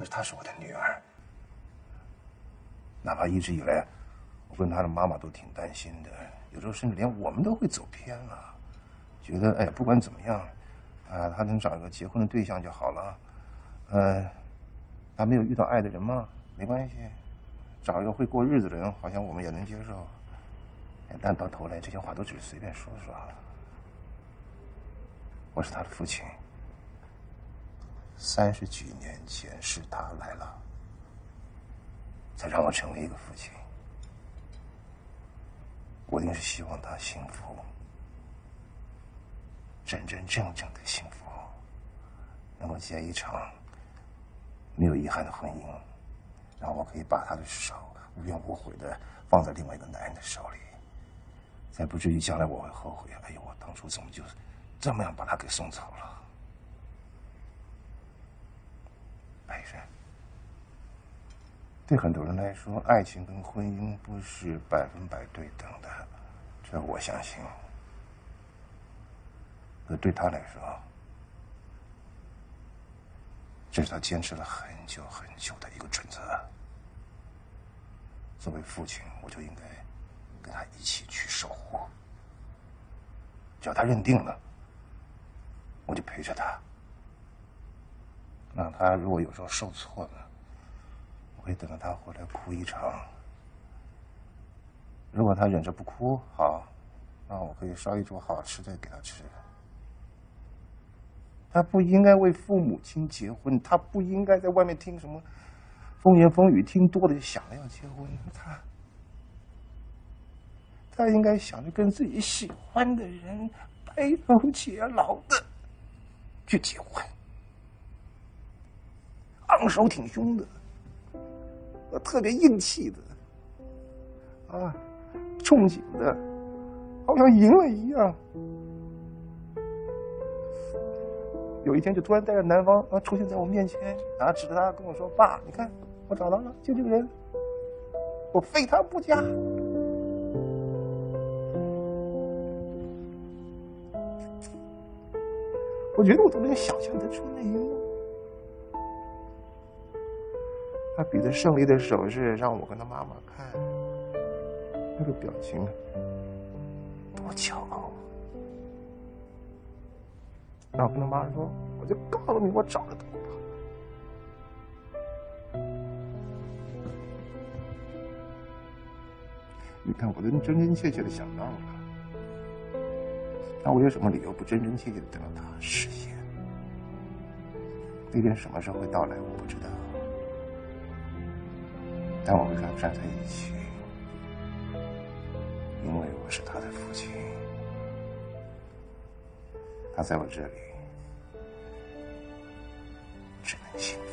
可是她是我的女儿，哪怕一直以来，我跟她的妈妈都挺担心的，有时候甚至连我们都会走偏了，觉得哎，不管怎么样，啊，她能找一个结婚的对象就好了，呃，她没有遇到爱的人吗？没关系，找一个会过日子的人，好像我们也能接受。但到头来，这些话都只是随便说说。我是他的父亲，三十几年前是他来了，才让我成为一个父亲。我一定是希望他幸福，真真正正的幸福，能够结一场没有遗憾的婚姻，然后我可以把他的手无怨无悔的放在另外一个男人的手里。才不至于将来我会后悔。哎呦，我当初怎么就这么样把他给送走了？白人，对很多人来说，爱情跟婚姻不是百分百对等的，这我相信。可对他来说，这是他坚持了很久很久的一个准则。作为父亲，我就应该。跟他一起去守护，只要他认定了，我就陪着他。那他如果有时候受挫了，我会等着他回来哭一场。如果他忍着不哭，好，那我可以烧一桌好吃的给他吃。他不应该为父母亲结婚，他不应该在外面听什么风言风语，听多了就想着要结婚。他。他应该想着跟自己喜欢的人白头偕老的去结婚，昂首挺胸的，特别硬气的，啊，憧憬的，好像赢了一样。有一天就突然带着男方啊出现在我面前，然后指着他跟我说：“爸，你看我找到了，就这个人，我非他不嫁。”我觉得我都能想象得出那一幕，他比着胜利的手势让我跟他妈妈看，那个表情多骄傲。然后跟他妈说：“我就告诉你，我找得到他。”你看，我都真真切切的想到了。那我有什么理由不真真切切的等到他实现？那天什么时候会到来，我不知道。但我会跟他站在一起，因为我是他的父亲，他在我这里只能幸福。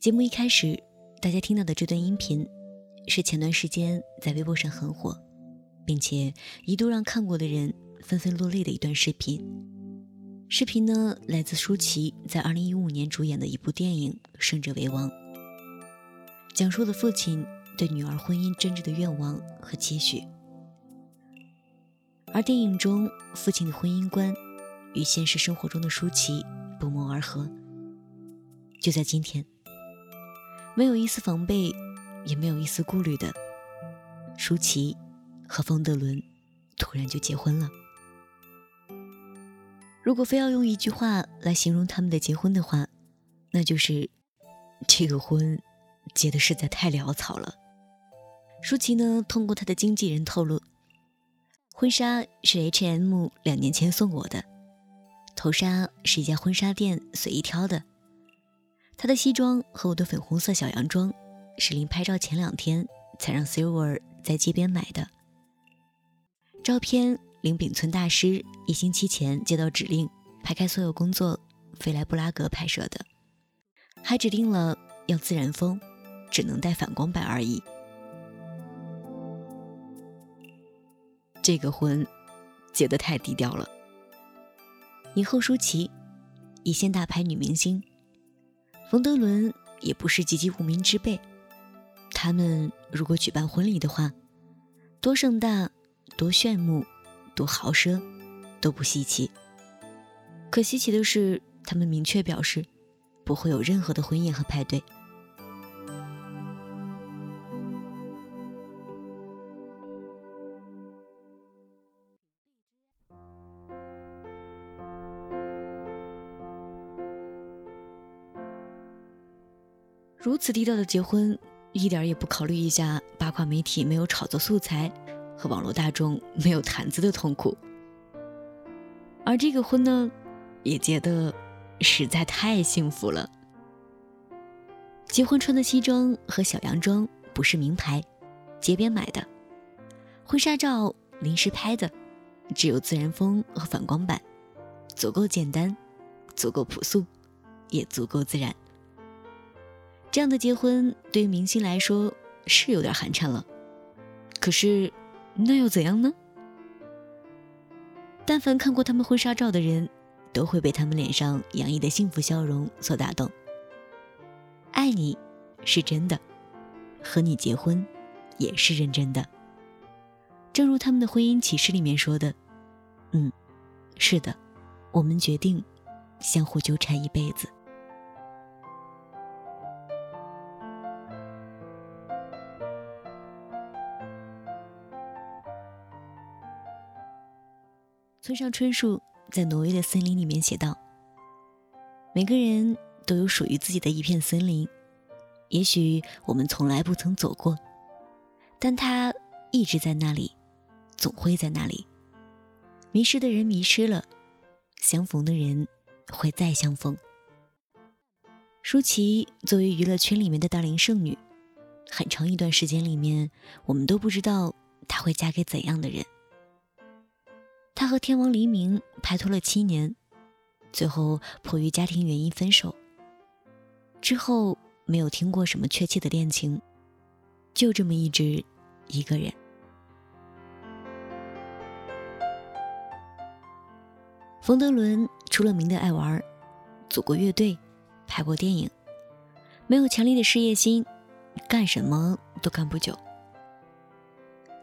节目一开始，大家听到的这段音频，是前段时间在微博上很火，并且一度让看过的人纷纷落泪的一段视频。视频呢，来自舒淇在2015年主演的一部电影《胜者为王》，讲述了父亲对女儿婚姻真挚的愿望和期许。而电影中父亲的婚姻观，与现实生活中的舒淇不谋而合。就在今天。没有一丝防备，也没有一丝顾虑的舒淇和冯德伦突然就结婚了。如果非要用一句话来形容他们的结婚的话，那就是这个婚结的实在太潦草了。舒淇呢，通过她的经纪人透露，婚纱是 H&M 两年前送我的，头纱是一家婚纱店随意挑的。他的西装和我的粉红色小洋装，是临拍照前两天才让 Silver 在街边买的。照片，林炳村大师一星期前接到指令，排开所有工作，飞来布拉格拍摄的，还指定了要自然风，只能带反光板而已。这个婚结得太低调了。以后舒淇，一线大牌女明星，冯德伦也不是籍籍无名之辈。他们如果举办婚礼的话，多盛大、多炫目、多豪奢，都不稀奇。可稀奇的是，他们明确表示，不会有任何的婚宴和派对。如此低调的结婚，一点也不考虑一下八卦媒体没有炒作素材和网络大众没有谈资的痛苦。而这个婚呢，也结得实在太幸福了。结婚穿的西装和小洋装不是名牌，街边买的；婚纱照临时拍的，只有自然风和反光板，足够简单，足够朴素，也足够自然。这样的结婚对于明星来说是有点寒碜了，可是那又怎样呢？但凡看过他们婚纱照的人，都会被他们脸上洋溢的幸福笑容所打动。爱你是真的，和你结婚也是认真的。正如他们的婚姻启示里面说的：“嗯，是的，我们决定相互纠缠一辈子。”村上春树在挪威的森林里面写道：“每个人都有属于自己的一片森林，也许我们从来不曾走过，但它一直在那里，总会在那里。迷失的人迷失了，相逢的人会再相逢。”舒淇作为娱乐圈里面的大龄剩女，很长一段时间里面，我们都不知道她会嫁给怎样的人。他和天王黎明拍拖了七年，最后迫于家庭原因分手。之后没有听过什么确切的恋情，就这么一直一个人。冯德伦出了名的爱玩，组过乐队，拍过电影，没有强烈的事业心，干什么都干不久。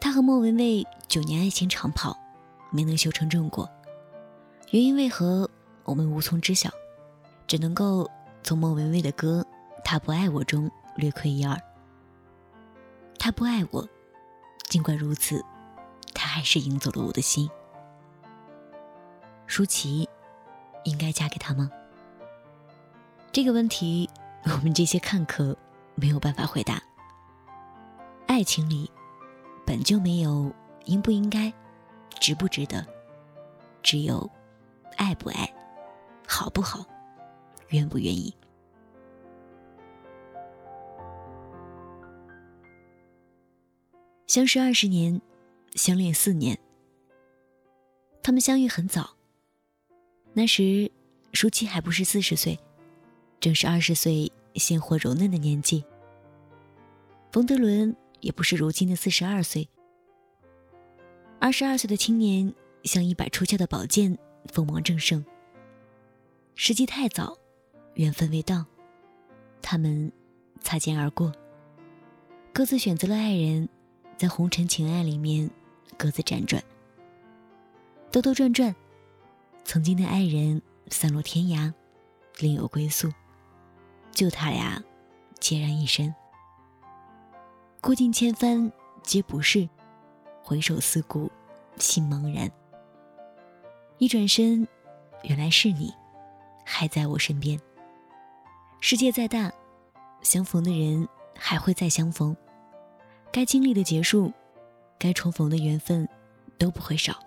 他和莫文蔚九年爱情长跑。没能修成正果，原因为何我们无从知晓，只能够从莫文蔚的歌《他不爱我》中略窥一二。他不爱我，尽管如此，他还是赢走了我的心。舒淇，应该嫁给他吗？这个问题，我们这些看客没有办法回答。爱情里，本就没有应不应该。值不值得？只有爱不爱，好不好，愿不愿意。相识二十年，相恋四年。他们相遇很早，那时舒淇还不是四十岁，正是二十岁鲜活柔嫩的年纪。冯德伦也不是如今的四十二岁。二十二岁的青年像一把出鞘的宝剑，锋芒正盛。时机太早，缘分未到，他们擦肩而过，各自选择了爱人，在红尘情爱里面各自辗转，兜兜转转，曾经的爱人散落天涯，另有归宿，就他俩孑然一身。过尽千帆皆不是。回首思故，心茫然。一转身，原来是你，还在我身边。世界再大，相逢的人还会再相逢。该经历的结束，该重逢的缘分，都不会少。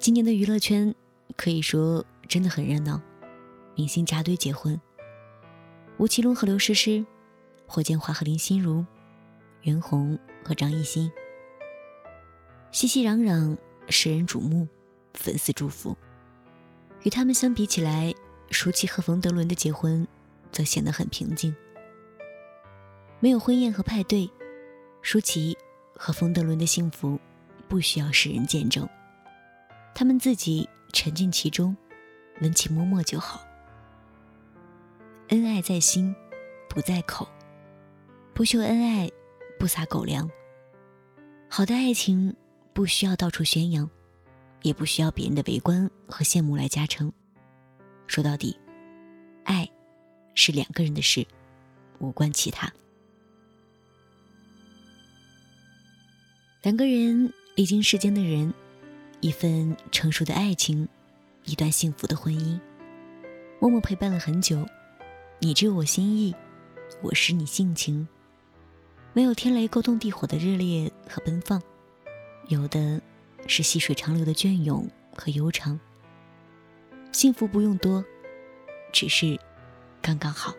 今年的娱乐圈可以说真的很热闹，明星扎堆结婚。吴奇隆和刘诗诗，霍建华和林心如、袁弘和张艺兴。熙熙攘攘，世人瞩目，粉丝祝福。与他们相比起来，舒淇和冯德伦的结婚则显得很平静。没有婚宴和派对，舒淇和冯德伦的幸福不需要世人见证，他们自己沉浸其中，闻其脉脉就好。恩爱在心，不在口，不秀恩爱，不撒狗粮。好的爱情不需要到处宣扬。也不需要别人的围观和羡慕来加成。说到底，爱是两个人的事，无关其他。两个人历经世间的人，一份成熟的爱情，一段幸福的婚姻，默默陪伴了很久。你知我心意，我识你性情。没有天雷勾动地火的热烈和奔放，有的。是细水长流的隽永和悠长。幸福不用多，只是刚刚好。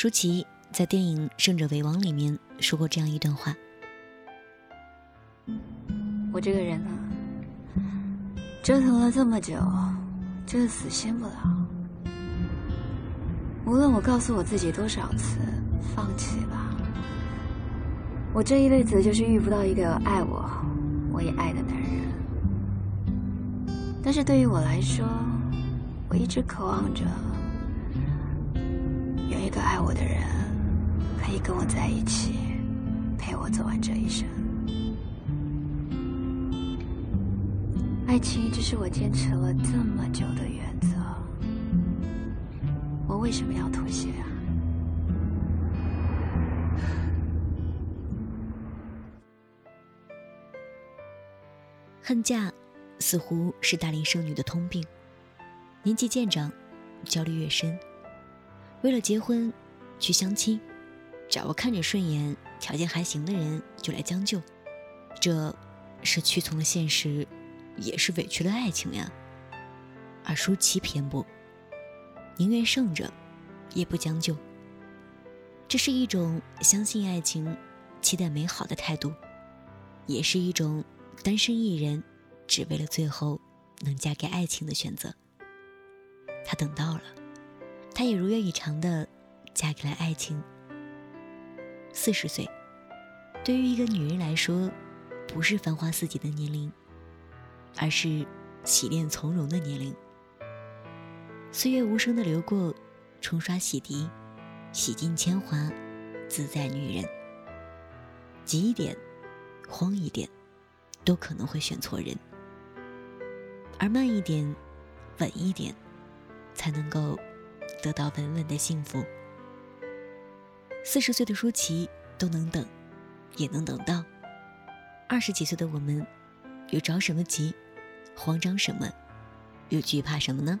舒淇在电影《胜者为王》里面说过这样一段话：“我这个人呢。”折腾了这么久，就是死心不了。无论我告诉我自己多少次放弃吧，我这一辈子就是遇不到一个爱我、我也爱的男人。但是对于我来说，我一直渴望着一个爱我的人，可以跟我在一起，陪我走完这一生。爱情一直是我坚持了这么久的原则，我为什么要妥协啊？恨嫁似乎是大龄剩女的通病，年纪渐长，焦虑越深，为了结婚去相亲，找个看着顺眼、条件还行的人就来将就，这是屈从了现实。也是委屈了爱情呀，而舒淇偏不，宁愿胜着，也不将就。这是一种相信爱情、期待美好的态度，也是一种单身一人只为了最后能嫁给爱情的选择。她等到了，她也如愿以偿的嫁给了爱情。四十岁，对于一个女人来说，不是繁花似锦的年龄。而是洗练从容的年龄。岁月无声的流过，冲刷洗涤，洗尽铅华，自在女人。急一点，慌一点，都可能会选错人；而慢一点，稳一点，才能够得到稳稳的幸福。四十岁的舒淇都能等，也能等到。二十几岁的我们。又着什么急，慌张什么，又惧怕什么呢？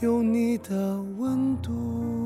有你的温度。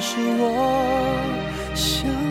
是我想